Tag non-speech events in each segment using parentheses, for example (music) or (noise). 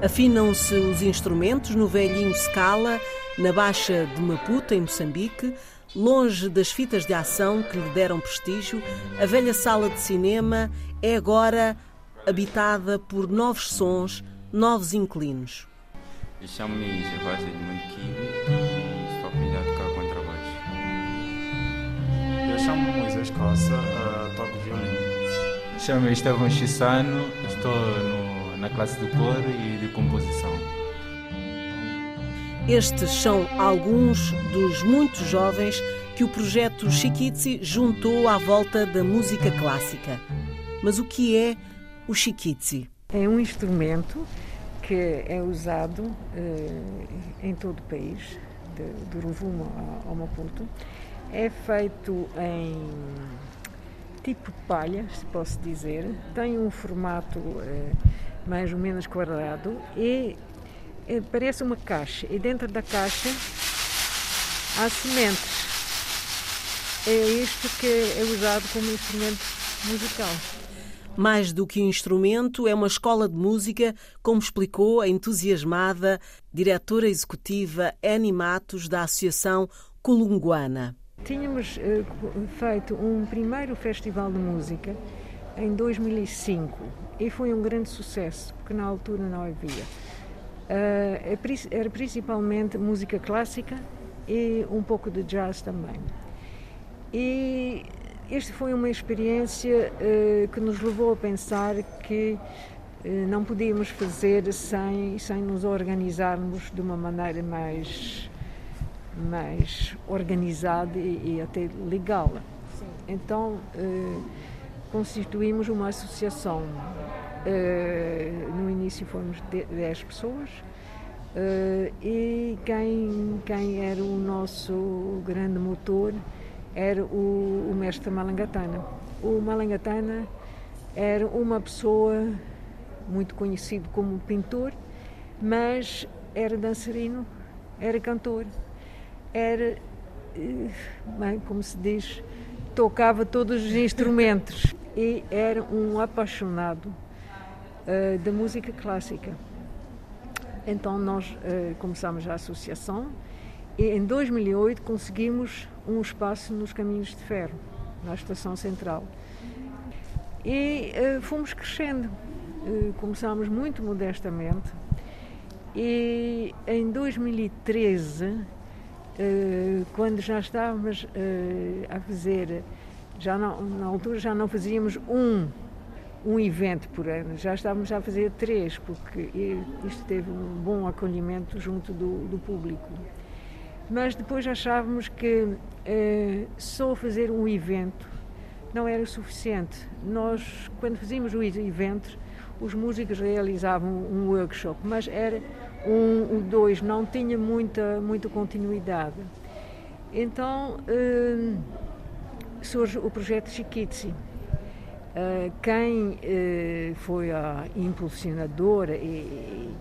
Afinam-se os instrumentos no velhinho Scala, na Baixa de Maputo, em Moçambique, longe das fitas de ação que lhe deram prestígio, a velha sala de cinema é agora habitada por novos sons, novos inquilinos. Chamo-me Gervásio Edmundo Kiwi e estou aprendido a tocar contrabaixo. Eu chamo-me Moisés Costa, uh, toco violino. Chamo-me Estevão Chissano, estou no, classe de cor e de composição. Estes são alguns dos muitos jovens que o projeto Chiquitzi juntou à volta da música clássica. Mas o que é o Chiquitzi? É um instrumento que é usado uh, em todo o país, de, do Rovuma ao Maputo. É feito em tipo palha, se posso dizer. Tem um formato uh, mais ou menos quadrado e parece uma caixa e dentro da caixa há sementes. É isto que é usado como instrumento musical. Mais do que um instrumento, é uma escola de música, como explicou a entusiasmada diretora executiva Annie Matos, da Associação Colunguana. Tínhamos uh, feito um primeiro festival de música em 2005 e foi um grande sucesso, porque na altura não havia. Uh, era principalmente música clássica e um pouco de jazz também. E esta foi uma experiência uh, que nos levou a pensar que uh, não podíamos fazer sem, sem nos organizarmos de uma maneira mais, mais organizada e, e até legal. Sim. Então, constituímos uma associação Uh, no início fomos 10 pessoas uh, e quem, quem era o nosso grande motor era o, o mestre Malangatana. O Malangatana era uma pessoa muito conhecido como pintor, mas era dançarino, era cantor, era, eh, bem, como se diz, tocava todos os instrumentos e era um apaixonado uh, da música clássica. Então nós uh, começamos a associação e em 2008 conseguimos um espaço nos Caminhos de Ferro, na Estação Central. E uh, fomos crescendo. Uh, começámos muito modestamente e em 2013, quando já estávamos a fazer, já não, na altura já não fazíamos um um evento por ano. Já estávamos a fazer três, porque isto teve um bom acolhimento junto do, do público. Mas depois achávamos que eh, só fazer um evento não era suficiente. Nós, quando fazíamos os eventos, os músicos realizavam um workshop, mas era um, o dois, não tinha muita, muita continuidade. Então eh, surge o projeto Chiquitzi Uh, quem uh, foi a impulsionadora e,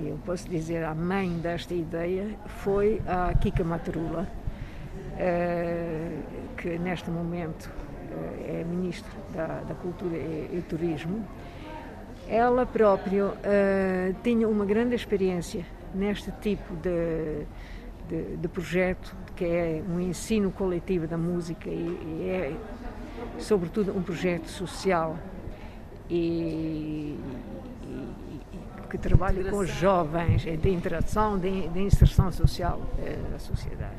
e, eu posso dizer a mãe desta ideia foi a Kika Matrula, uh, que neste momento é ministra da, da Cultura e, e, Turismo. Ela própria tinha uma grande experiência neste tipo de, de, de, projeto, que é um ensino coletivo da música e, e é sobretudo um projeto social e, e, que trabalha com os jovens, é de interação, de, de inserção social é, na sociedade.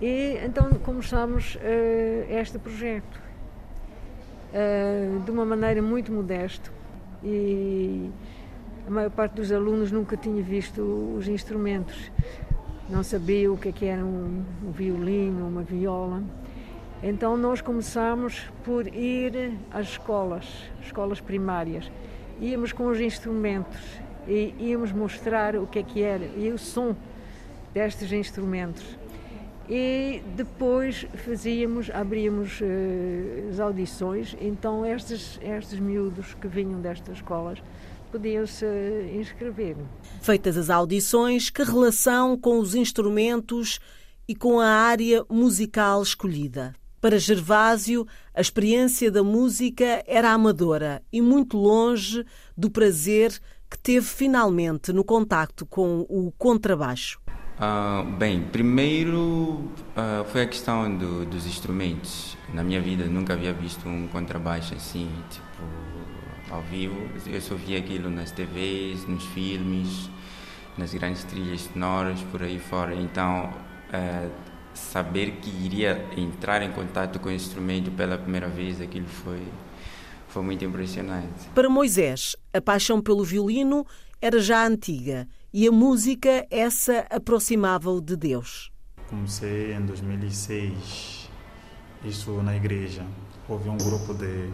E então começamos uh, este projeto uh, de uma maneira muito modesta e a maior parte dos alunos nunca tinha visto os instrumentos, não sabia o que, é que era um, um violino, uma viola. Então nós começámos por ir às escolas, escolas primárias. Íamos com os instrumentos e íamos mostrar o que é que era e o som destes instrumentos. E depois fazíamos, abríamos uh, as audições, então estes, estes miúdos que vinham destas escolas podiam-se inscrever. Feitas as audições, que relação com os instrumentos e com a área musical escolhida? Para Gervásio, a experiência da música era amadora e muito longe do prazer que teve finalmente no contacto com o contrabaixo. Uh, bem, primeiro uh, foi a questão do, dos instrumentos. Na minha vida nunca havia visto um contrabaixo assim, tipo, ao vivo. Eu só via aquilo nas TVs, nos filmes, nas grandes trilhas sonoras, por aí fora. Então, uh, saber que iria entrar em contato com o instrumento pela primeira vez, aquilo foi, foi muito impressionante. Para Moisés, a paixão pelo violino era já antiga e a música, essa aproximava-o de Deus. Comecei em 2006, isso na igreja. Houve um grupo de,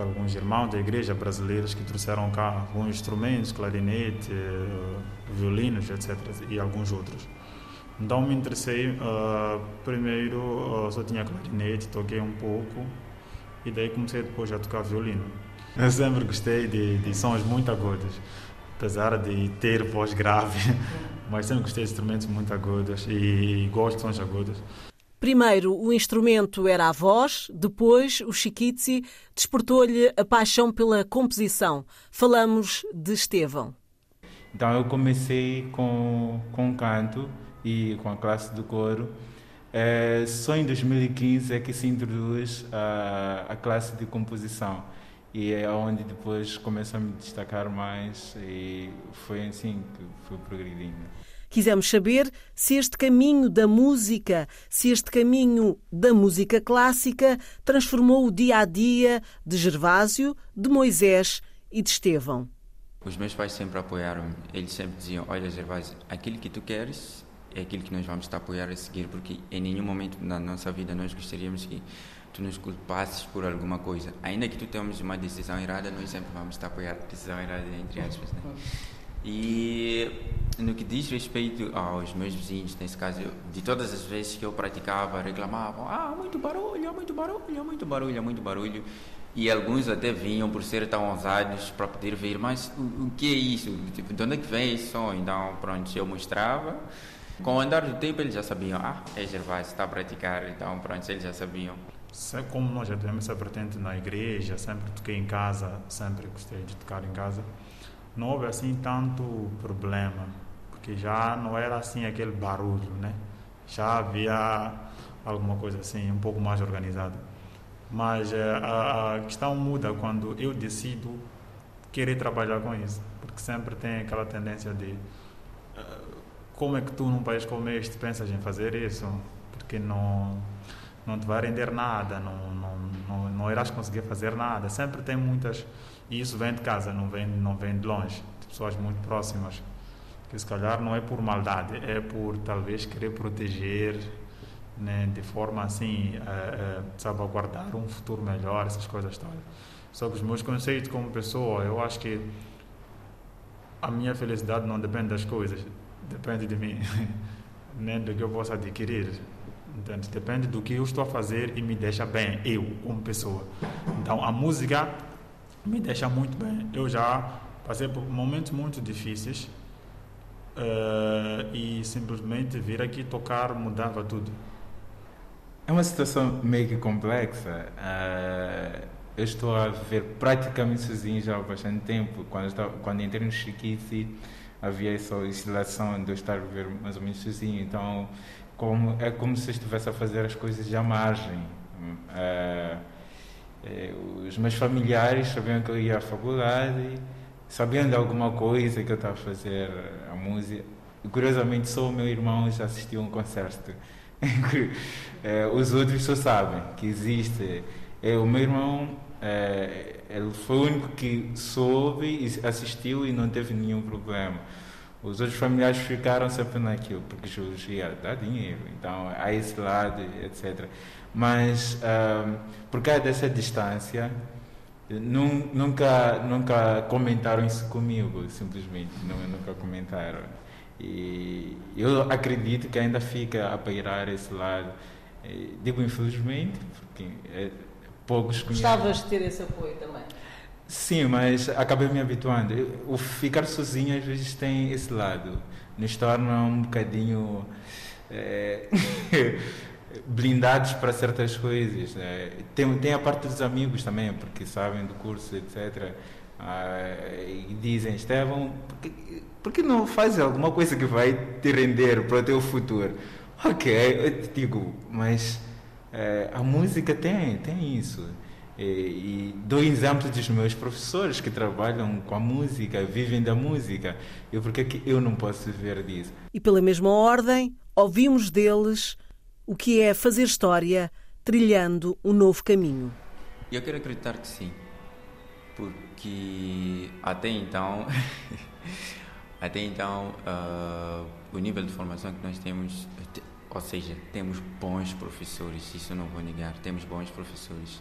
alguns irmãos da igreja brasileiros que trouxeram cá alguns instrumentos, clarinete, violinos, etc. e alguns outros. Então me interessei, uh, primeiro uh, só tinha clarinete, toquei um pouco e daí comecei depois a tocar violino. (laughs) Eu sempre gostei de, de sons muito agudos apesar de ter voz grave, (laughs) mas sempre gostei de instrumentos muito agudos e gosto de sons agudos. Primeiro o instrumento era a voz, depois o Chiquitzi despertou-lhe a paixão pela composição. Falamos de Estevão. Então eu comecei com, com canto e com a classe do coro. É, só em 2015 é que se introduz a, a classe de composição e é onde depois começo a me destacar mais e foi assim que fui progredindo. Quisemos saber se este caminho da música, se este caminho da música clássica transformou o dia a dia de Gervásio, de Moisés e de Estevão. Os meus pais sempre apoiaram-me. Eles sempre diziam: Olha, Gervásio, aquilo que tu queres é aquilo que nós vamos te apoiar a seguir, porque em nenhum momento na nossa vida nós gostaríamos que tu nos culpasses por alguma coisa. Ainda que tu tenhamos uma decisão errada, nós sempre vamos te apoiar decisão errada, entre aspas. Né? E no que diz respeito aos meus vizinhos, nesse caso, de todas as vezes que eu praticava, reclamavam: ah, muito barulho, muito barulho, muito barulho, muito barulho. E alguns até vinham por ser tão ousados para poder ver, mas o, o que é isso? Tipo, de onde é que vem esse som? Então, pronto, eu mostrava. Com o andar do tempo, eles já sabiam: ah, é Gervásio, está a praticar. Então, pronto, eles já sabiam. Como nós já temos essa vertente na igreja, sempre toquei em casa, sempre gostei de tocar em casa, não houve assim tanto problema, porque já não era assim aquele barulho, né? Já havia alguma coisa assim, um pouco mais organizada. Mas eh, a, a questão muda quando eu decido querer trabalhar com isso, porque sempre tem aquela tendência de uh, como é que tu num país como este pensas em fazer isso? Porque não não te vai render nada, não, não, não, não irás conseguir fazer nada. Sempre tem muitas, e isso vem de casa, não vem, não vem de longe, de pessoas muito próximas, que se calhar não é por maldade, é por talvez querer proteger, né, de forma assim, a, a salvaguardar um futuro melhor, essas coisas todas. Só que os meus conceitos como pessoa, eu acho que a minha felicidade não depende das coisas, depende de mim, (laughs) nem do que eu possa adquirir. Entende? Depende do que eu estou a fazer e me deixa bem, eu, como pessoa. Então, a música me deixa muito bem. Eu já passei por momentos muito difíceis uh, e simplesmente vir aqui tocar mudava tudo. É uma situação meio que complexa. Uh, eu estou a viver praticamente sozinho já há bastante tempo. Quando, estava, quando entrei no Chiquice, havia essa oscilação de eu estar a viver mais ou menos sozinho. Então, como, é como se estivesse a fazer as coisas à margem. É, os meus familiares sabiam que eu ia à faculdade, sabiam de alguma coisa que eu estava a fazer a música. E, curiosamente, só o meu irmão já assistiu a um concerto. (laughs) é, os outros só sabem que existe. É, o meu irmão ele foi o único que soube e assistiu e não teve nenhum problema. Os outros familiares ficaram sempre naquilo, porque geologia dá dinheiro, então há esse lado, etc. Mas um, por causa dessa distância, nunca, nunca comentaram isso comigo, simplesmente, nunca comentaram. E eu acredito que ainda fica a pairar esse lado. Digo infelizmente, porque é, poucos conhecem. Gostavas de ter esse apoio também? Sim, mas acabei me habituando. O ficar sozinho às vezes tem esse lado. Nos torna um bocadinho é, (laughs) blindados para certas coisas. Né? Tem, tem a parte dos amigos também, porque sabem do curso, etc. Uh, e dizem, Estevão, por que, que não faz alguma coisa que vai te render para o teu futuro? Ok, eu te digo, mas uh, a música tem, tem isso. E, e dou exemplos dos meus professores que trabalham com a música, vivem da música. E por que é eu não posso viver disso? E pela mesma ordem, ouvimos deles o que é fazer história trilhando um novo caminho. Eu quero acreditar que sim, porque até então, (laughs) até então uh, o nível de formação que nós temos, ou seja, temos bons professores, isso não vou negar, temos bons professores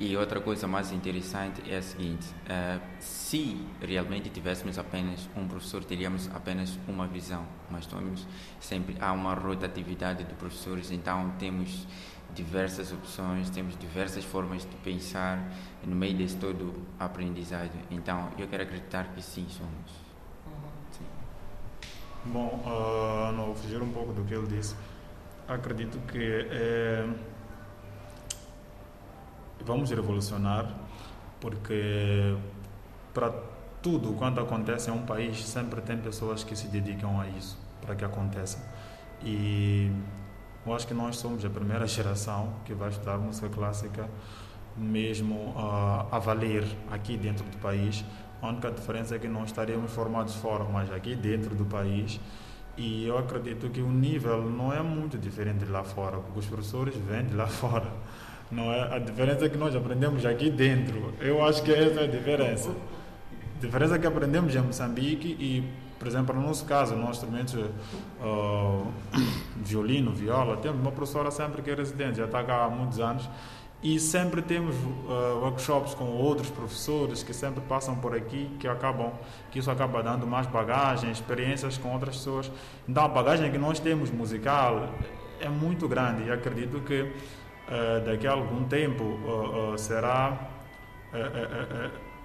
e outra coisa mais interessante é a seguinte: uh, se realmente tivéssemos apenas um professor, teríamos apenas uma visão, mas temos sempre há uma rotatividade de professores, então temos diversas opções, temos diversas formas de pensar no meio desse todo aprendizagem. Então, eu quero acreditar que sim, somos. Sim. Bom, uh, não vou fugir um pouco do que ele disse. Acredito que é vamos revolucionar, porque para tudo quanto acontece em um país sempre tem pessoas que se dedicam a isso para que aconteça. E eu acho que nós somos a primeira (laughs) geração que vai estudar música clássica mesmo uh, a valer aqui dentro do país. A única diferença é que não estaríamos formados fora mas aqui dentro do país. E eu acredito que o nível não é muito diferente de lá fora porque os professores vêm de lá (laughs) fora não é? A diferença é que nós aprendemos aqui dentro. Eu acho que essa é a diferença. A diferença é que aprendemos em Moçambique e, por exemplo, no nosso caso, nós instrumentos (coughs) uh, violino, viola, temos uma professora sempre que é residente, já está cá há muitos anos, e sempre temos uh, workshops com outros professores que sempre passam por aqui, que acabam, que isso acaba dando mais bagagem, experiências com outras pessoas. Então a bagagem que nós temos musical é muito grande e acredito que uh, daqui a algum tempo uh, uh, será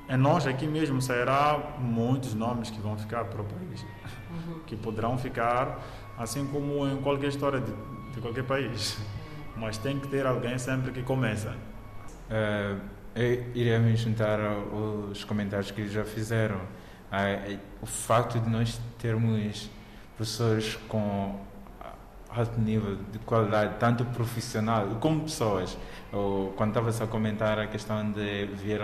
é nós aqui mesmo sairá muitos nomes que vão ficar para o país uhum. que poderão ficar assim como em qualquer história de, de, qualquer país. Mas tem que ter alguém sempre que começa. Uh, eu iria me juntar aos comentários que já fizeram. Uh, o facto de nós termos professores com alto nível de qualidade, tanto profissional como pessoas. Eu, quando estava a comentar a questão de vir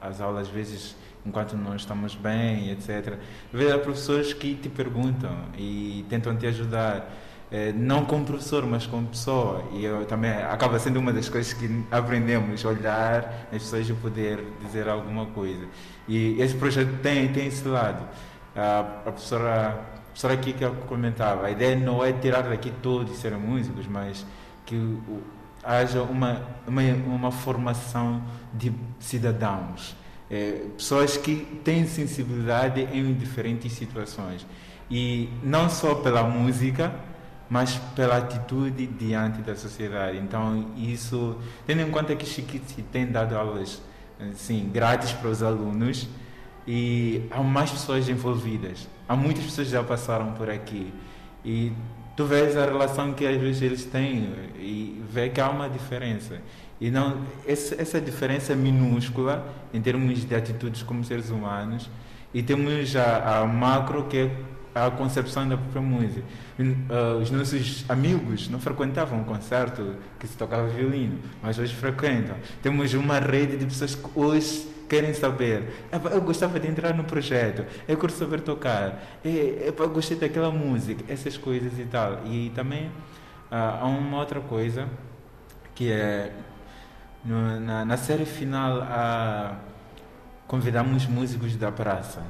às aulas, às vezes, enquanto não estamos bem, etc., ver professores que te perguntam e tentam te ajudar. É, não como professor, mas como pessoa. E eu também acaba sendo uma das coisas que aprendemos, olhar as pessoas e poder dizer alguma coisa. E esse projeto tem, tem esse lado. A, a professora só aqui que eu comentava, a ideia não é tirar daqui todos e serem músicos, mas que haja uma, uma, uma formação de cidadãos, é, pessoas que têm sensibilidade em diferentes situações. E não só pela música, mas pela atitude diante da sociedade. Então, isso, tendo em conta que Chiquiti tem dado aulas assim, grátis para os alunos, e há mais pessoas envolvidas. Há muitas pessoas que já passaram por aqui e tu vês a relação que às vezes eles têm e vê que há uma diferença. E não essa, diferença é minúscula em termos de atitudes como seres humanos e temos a, a macro que é a concepção da própria música. Uh, os nossos amigos não frequentavam um concerto que se tocava violino, mas hoje frequentam. Temos uma rede de pessoas que hoje querem saber. Eu gostava de entrar no projeto, eu quero saber tocar, eu gostei daquela música, essas coisas e tal. E também ah, há uma outra coisa que é na, na, série final a, convidamos músicos da praça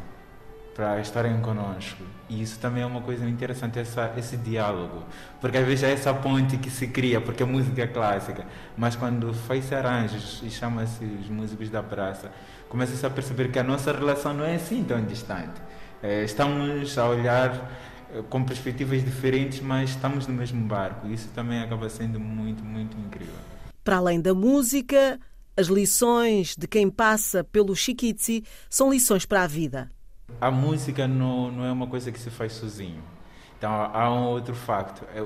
para estarem conosco. E isso também é uma coisa interessante, essa, esse diálogo. Porque às vezes é essa ponte que se cria, porque a música é clássica. Mas quando faz arranjos e chama-se os músicos da praça, começa-se a perceber que a nossa relação não é assim tão distante. É, estamos a olhar é, com perspectivas diferentes, mas estamos no mesmo barco. Isso também acaba sendo muito, muito incrível. Para além da música, as lições de quem passa pelo Chiquitzi são lições para a vida a música não, não é uma coisa que se faz sozinho. Então há um outro facto, é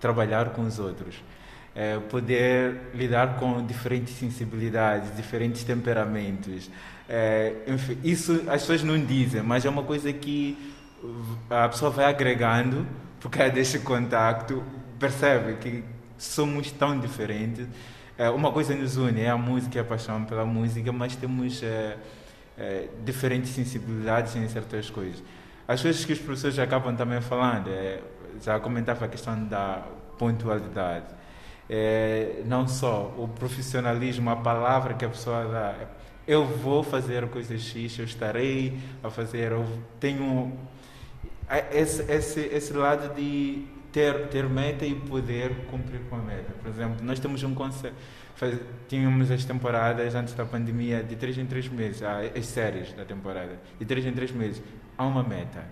trabalhar com os outros. é, poder lidar com diferentes sensibilidades, diferentes temperamentos. É, enfim, isso as pessoas não dizem, mas é uma coisa que a pessoa vai agregando por causa deste contacto, percebe que somos tão diferentes. É, uma coisa nos une, é a música, é a paixão pela música, mas temos é, é, diferentes sensibilidades em certas coisas. As coisas que os professores acabam também falando, é, já comentava a questão da pontualidade. É, não só o profissionalismo, a palavra que a pessoa dá. Eu vou fazer coisa X, eu estarei a fazer, eu tenho esse, esse, esse lado de ter, ter meta e poder cumprir com a meta. Por exemplo, nós temos um conceito, tínhamos as temporadas antes da pandemia de 3 em 3 meses, as séries da temporada, de 3 em 3 meses. Há uma meta,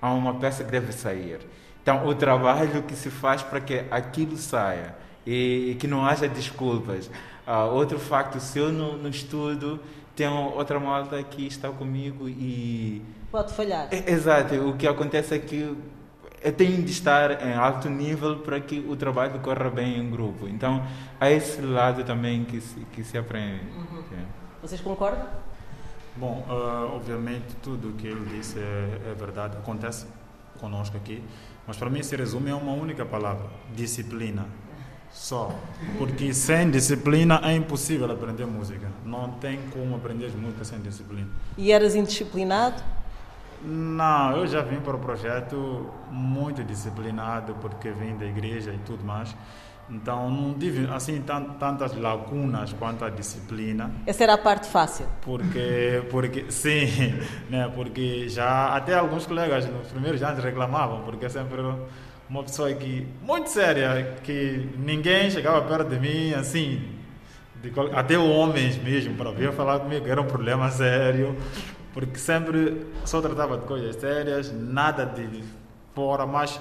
há uma peça que deve sair. Então, o trabalho que se faz para que aquilo saia e, e que não haja desculpas. Uh, outro facto, se eu no, no estudo tenho outra malta que está comigo e. Pode falhar. Exato, o que acontece é que eu tenho de estar em alto nível para que o trabalho corra bem em grupo. Então, há esse lado também que se, que se aprende. Uhum. Vocês concordam? Bom, uh, obviamente tudo o que ele disse é, é verdade, acontece conosco aqui, mas para mim se resume a uma única palavra: disciplina. Só. Porque sem disciplina é impossível aprender música. Não tem como aprender música sem disciplina. E eras indisciplinado? Não, eu já vim para o projeto muito disciplinado, porque vim da igreja e tudo mais. Então não tive assim tantas lacunas quanto a disciplina. Essa era a parte fácil. Porque, porque (laughs) sim, né? Porque já até alguns colegas nos primeiros anos reclamavam, porque sempre uma pessoa que muito séria, que ninguém chegava perto de mim, assim, de, até homens mesmo, para vir falar comigo, era um problema sério, porque sempre só tratava de coisas sérias, nada de fora, mas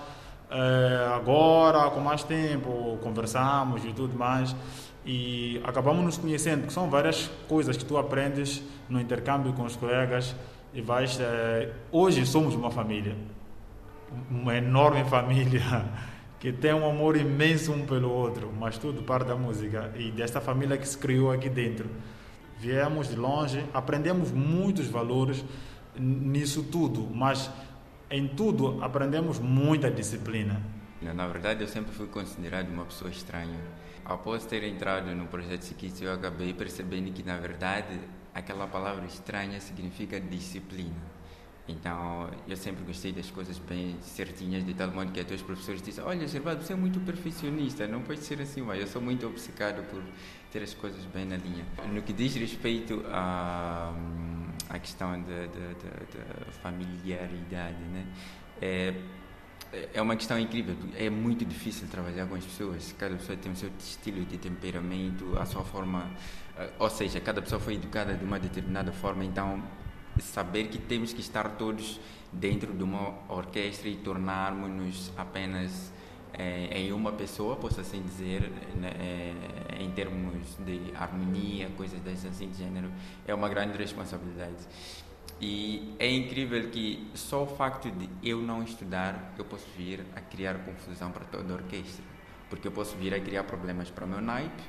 é, agora, com mais tempo, conversamos e tudo mais, e acabamos nos conhecendo, que são várias coisas que tu aprendes no intercâmbio com os colegas, e vais, é, hoje somos uma família uma enorme (laughs) família que tem um amor imenso um pelo outro, mas tudo parte da música e desta família que se criou aqui dentro. Viemos de longe, aprendemos muitos valores nisso tudo, mas em tudo aprendemos muita disciplina. Na verdade, eu sempre fui considerado uma pessoa estranha. Após ter entrado no projeto Sikis, eu acabei percebendo que, na verdade, aquela palavra estranha significa disciplina. Então, eu sempre gostei das coisas bem certinhas, de tal modo que até os professores dizem: Olha, Gervado, você é muito perfeccionista, não pode ser assim, mas eu sou muito obcecado por ter as coisas bem na linha. No que diz respeito à, à questão da, da, da, familiaridade, né? É, é uma questão incrível, é muito difícil trabalhar com as pessoas, cada pessoa tem o seu estilo de temperamento, a sua forma, ou seja, cada pessoa foi educada de uma determinada forma, então saber que temos que estar todos dentro de uma orquestra e tornarmos-nos apenas é, em uma pessoa, posso assim dizer, né, é, em termos de harmonia, coisas desse assim de gênero, é uma grande responsabilidade. E é incrível que só o facto de eu não estudar, eu posso vir a criar confusão para toda a orquestra. Porque eu posso vir a criar problemas para o meu naipe,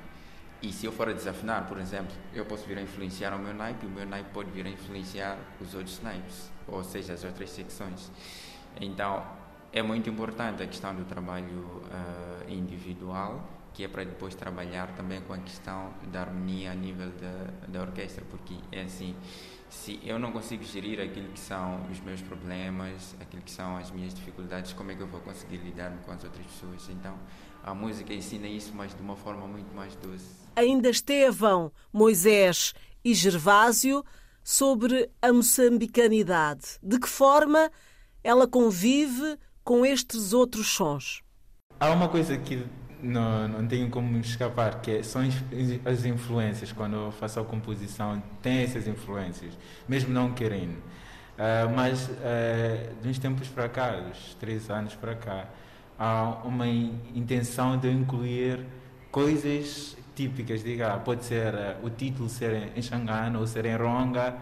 e se eu for a desafinar, por exemplo, eu posso vir a influenciar o meu naipe e o meu naipe pode vir a influenciar os outros naipes, ou seja, as outras secções. Então, é muito importante a questão do trabalho uh, individual, que é para depois trabalhar também com a questão da harmonia a nível da, da orquestra, porque é assim, se eu não consigo gerir aquilo que são os meus problemas, aquilo que são as minhas dificuldades, como é que eu vou conseguir lidar com as outras pessoas? Então, a música ensina isso, mas de uma forma muito mais doce ainda Estevão, Moisés e Gervásio sobre a moçambicanidade. De que forma ela convive com estes outros sons? Há uma coisa que não, não tenho como escapar, que é, são as influências. Quando eu faço a composição, tem essas influências, mesmo não querendo. Uh, mas uh, de uns tempos para cá, dos três anos para cá, há uma intenção de incluir coisas típicas, diga, pode ser uh, o título ser em Xangana ou ser em Ronga,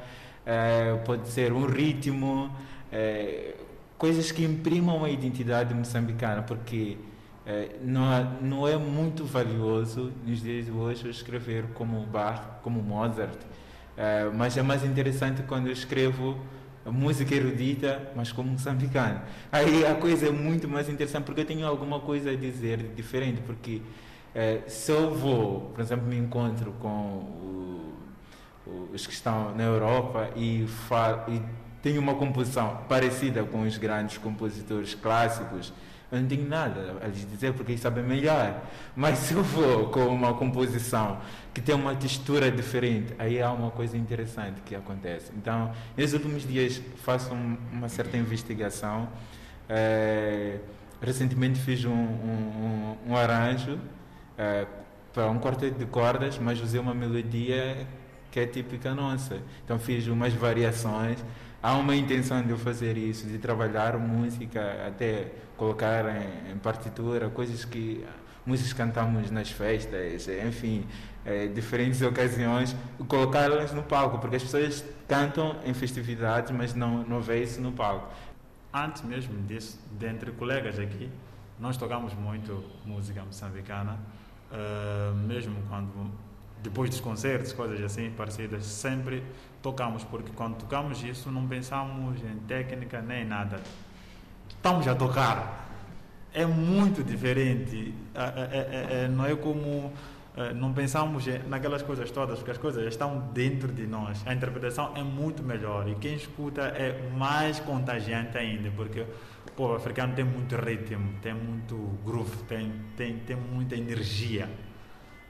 pode ser um ritmo, uh, coisas que imprimam a identidade moçambicana, porque é, não, é, não é muito valioso nos dias de hoje escrever como Bach, como Mozart, é, mas é mais interessante quando eu escrevo música erudita, mas como moçambicano. Aí a coisa é muito mais interessante porque eu tenho alguma coisa a dizer diferente, porque é, se eu vou, por exemplo, me encontro com o, os que estão na Europa e, e tenho uma composição parecida com os grandes compositores clássicos, eu não tenho nada a lhes dizer porque eles sabem melhor. Mas se eu vou com uma composição que tem uma textura diferente, aí há uma coisa interessante que acontece. Então, nesses últimos dias faço um, uma certa investigação. É, recentemente fiz um, um, um arranjo é, para um quarteto de cordas, mas usei uma melodia que é típica nossa. Então fiz umas variações há uma intenção de eu fazer isso, de trabalhar música, até colocar em, em partitura, coisas que músicas cantamos nas festas, enfim, é, diferentes ocasiões, colocá-las no palco, porque as pessoas cantam em festividades, mas não, não vê isso no palco. Antes mesmo disso, dentre colegas aqui, nós tocamos muito música moçambicana, uh, mesmo quando depois dos concertos, coisas assim parecidas, sempre tocamos, porque quando tocamos isso não pensamos em técnica nem nada. Estamos a tocar. É muito diferente. É, é, é, não é como. Não pensamos naquelas coisas todas, porque as coisas estão dentro de nós. A interpretação é muito melhor e quem escuta é mais contagiante ainda, porque o povo africano tem muito ritmo, tem muito groove, tem, tem, tem muita energia.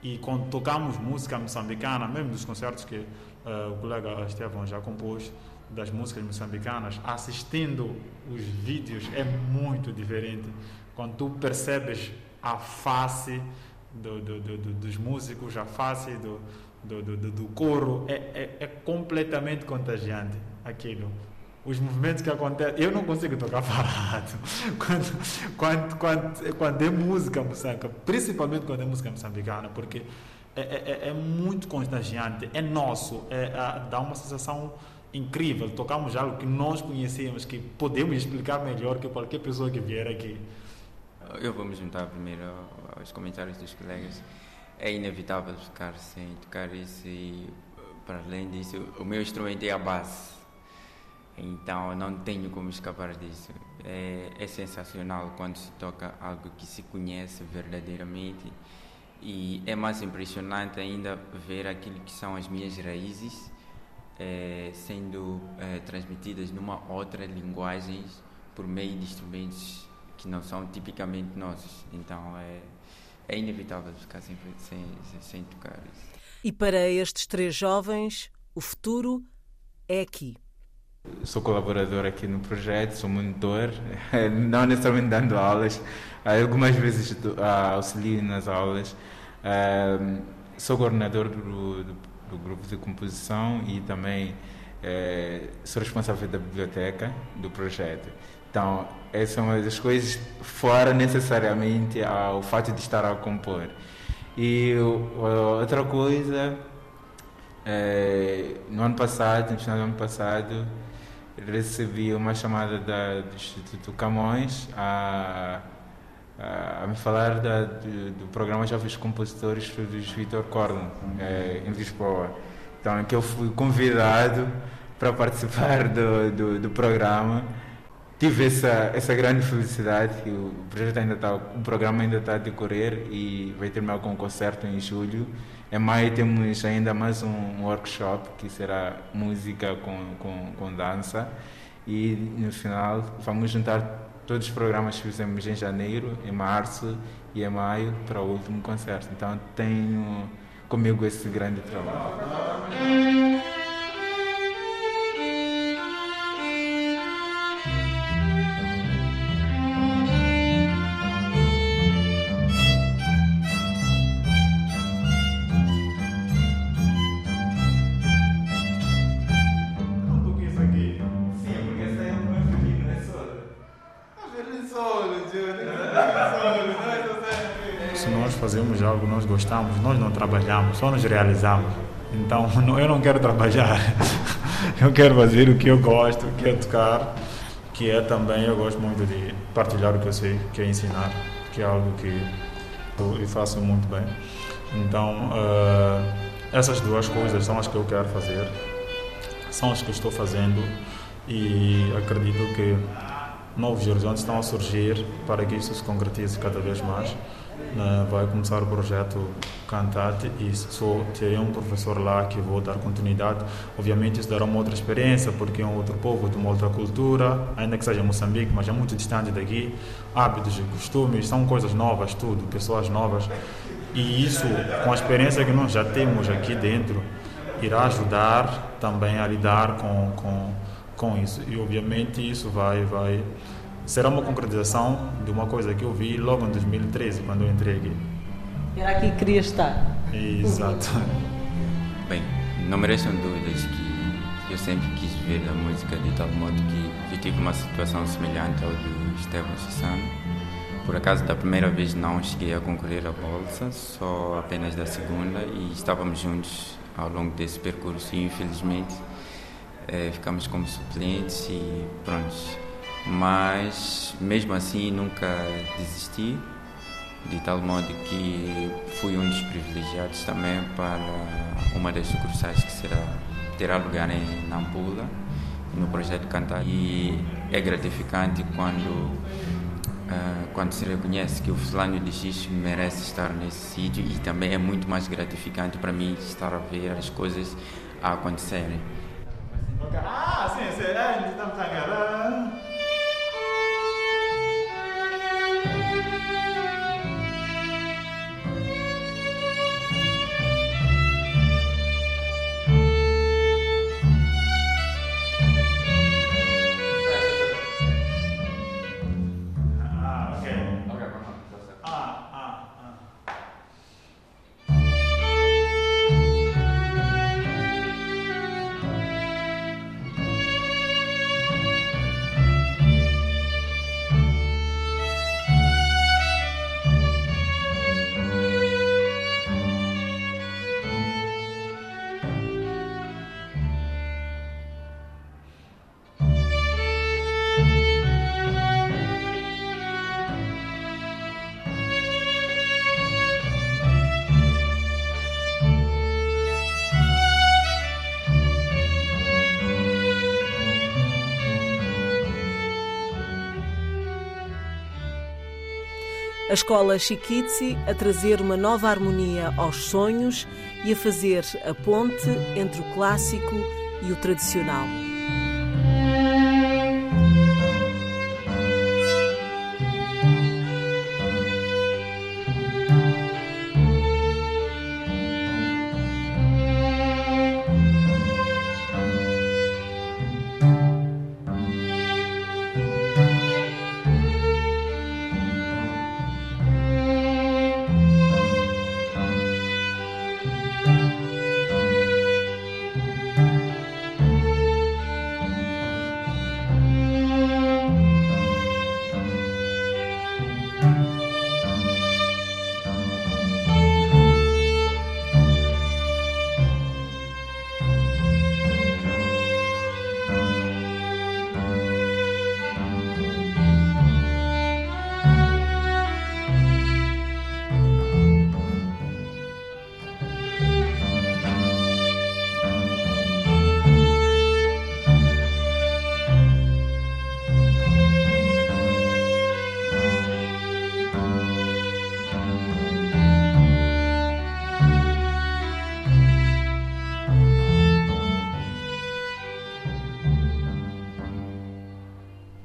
E quando tocamos música moçambicana, mesmo dos concertos que uh, o colega Estevão já compôs, das músicas moçambicanas, assistindo os vídeos é muito diferente. Quando tu percebes a face do, do, do, dos músicos, a face do, do, coro, é, é, é completamente contagiante aquilo os movimentos que acontecem. Eu não consigo tocar (laughs) parado. Quando, quando, quando, quando é música moçambica, principalmente quando é música moçambicana, porque é, é, é, é muito contagiante, é nosso, é, é, dá uma sensação incrível. Tocamos algo que nós conhecemos, que podemos explicar melhor que qualquer pessoa que vier aqui. Eu vou me juntar primeiro aos comentários dos colegas. É inevitável ficar sem tocar isso e, para além disso, o meu instrumento é a base então não tenho como escapar disso. É, é, sensacional quando se toca algo que se conhece verdadeiramente e é mais impressionante ainda ver aquilo que são as minhas raízes é, sendo é, transmitidas numa outra linguagem por meio de instrumentos que não são tipicamente nossos. Então é, é inevitável ficar sem, sem, sem tocar isso. E para estes três jovens, o futuro é aqui. Sou colaborador aqui no projeto, sou monitor, (laughs) não necessariamente dando aulas, algumas vezes auxilio nas aulas. Sou coordenador do, do, do grupo de composição e também é, sou responsável da biblioteca do projeto. Então, essa é uma das coisas fora necessariamente ao fato de estar a compor. E outra coisa, no ano passado, no final do ano passado, recebi uma chamada da, do Instituto Camões a, a, a me falar da, do, do, programa Jovens Compositores dos Vitor Corno, é, em Lisboa. Então, que eu fui convidado para participar do, do, do, programa. Tive essa, essa grande felicidade que o projeto ainda está, o programa ainda está a decorrer e vai terminar com um concerto em julho. Em maio temos ainda mais um workshop que será música com, com, com dança. E no final vamos juntar todos os programas que fizemos em janeiro, em março e em maio para o último concerto. Então tenho comigo esse grande trabalho. Fazemos algo, nós gostamos, nós não trabalhamos, só nos realizamos. Então, (laughs) eu não quero trabalhar. (laughs) Eu quero fazer o que eu gosto, que é tocar, que é também, eu gosto muito de partilhar o que eu sei, que é ensinar, que é algo que eu faço muito bem. Então, uh, essas duas coisas são as que eu quero fazer, são as que estou fazendo e acredito que novos horizontes estão a surgir para que isso se concretize cada vez mais. Uh, vai começar o projeto Cantate e só terei um professor lá que vou dar continuidade. Obviamente isso dará uma outra experiência porque é um outro povo, de uma outra cultura, ainda que seja Moçambique, mas é muito distante daqui. Hábitos e costumes, são coisas novas, tudo, pessoas novas. E isso, com a experiência que nós já temos aqui dentro, irá ajudar também a lidar com, com, com isso. E obviamente isso vai, vai será uma concretização de uma coisa que eu vi logo em 2013, quando eu entrei aqui. Era aqui que queria estar. Exato. (laughs) Bem, não merecem dúvidas que eu sempre quis ver a música de tal modo que eu tive uma situação semelhante ao do Esteban Chissano. Por acaso, da primeira vez não cheguei a concorrer à bolsa, só apenas da segunda, e estávamos juntos ao longo desse percurso e infelizmente eh, ficamos como suplentes e pronto. Mas mesmo assim nunca desisti, de tal modo que fui um dos privilegiados também para uma das sucursais que será, terá lugar em Nampula, no projeto Cantar. E é gratificante quando Uh, quando se reconhece que o fulano de X merece estar nesse sítio e também é muito mais gratificante para mim estar a ver as coisas a acontecerem. Ah, sim, sim, é, estamos a A escola Chiquitzi a trazer uma nova harmonia aos sonhos e a fazer a ponte entre o clássico e o tradicional.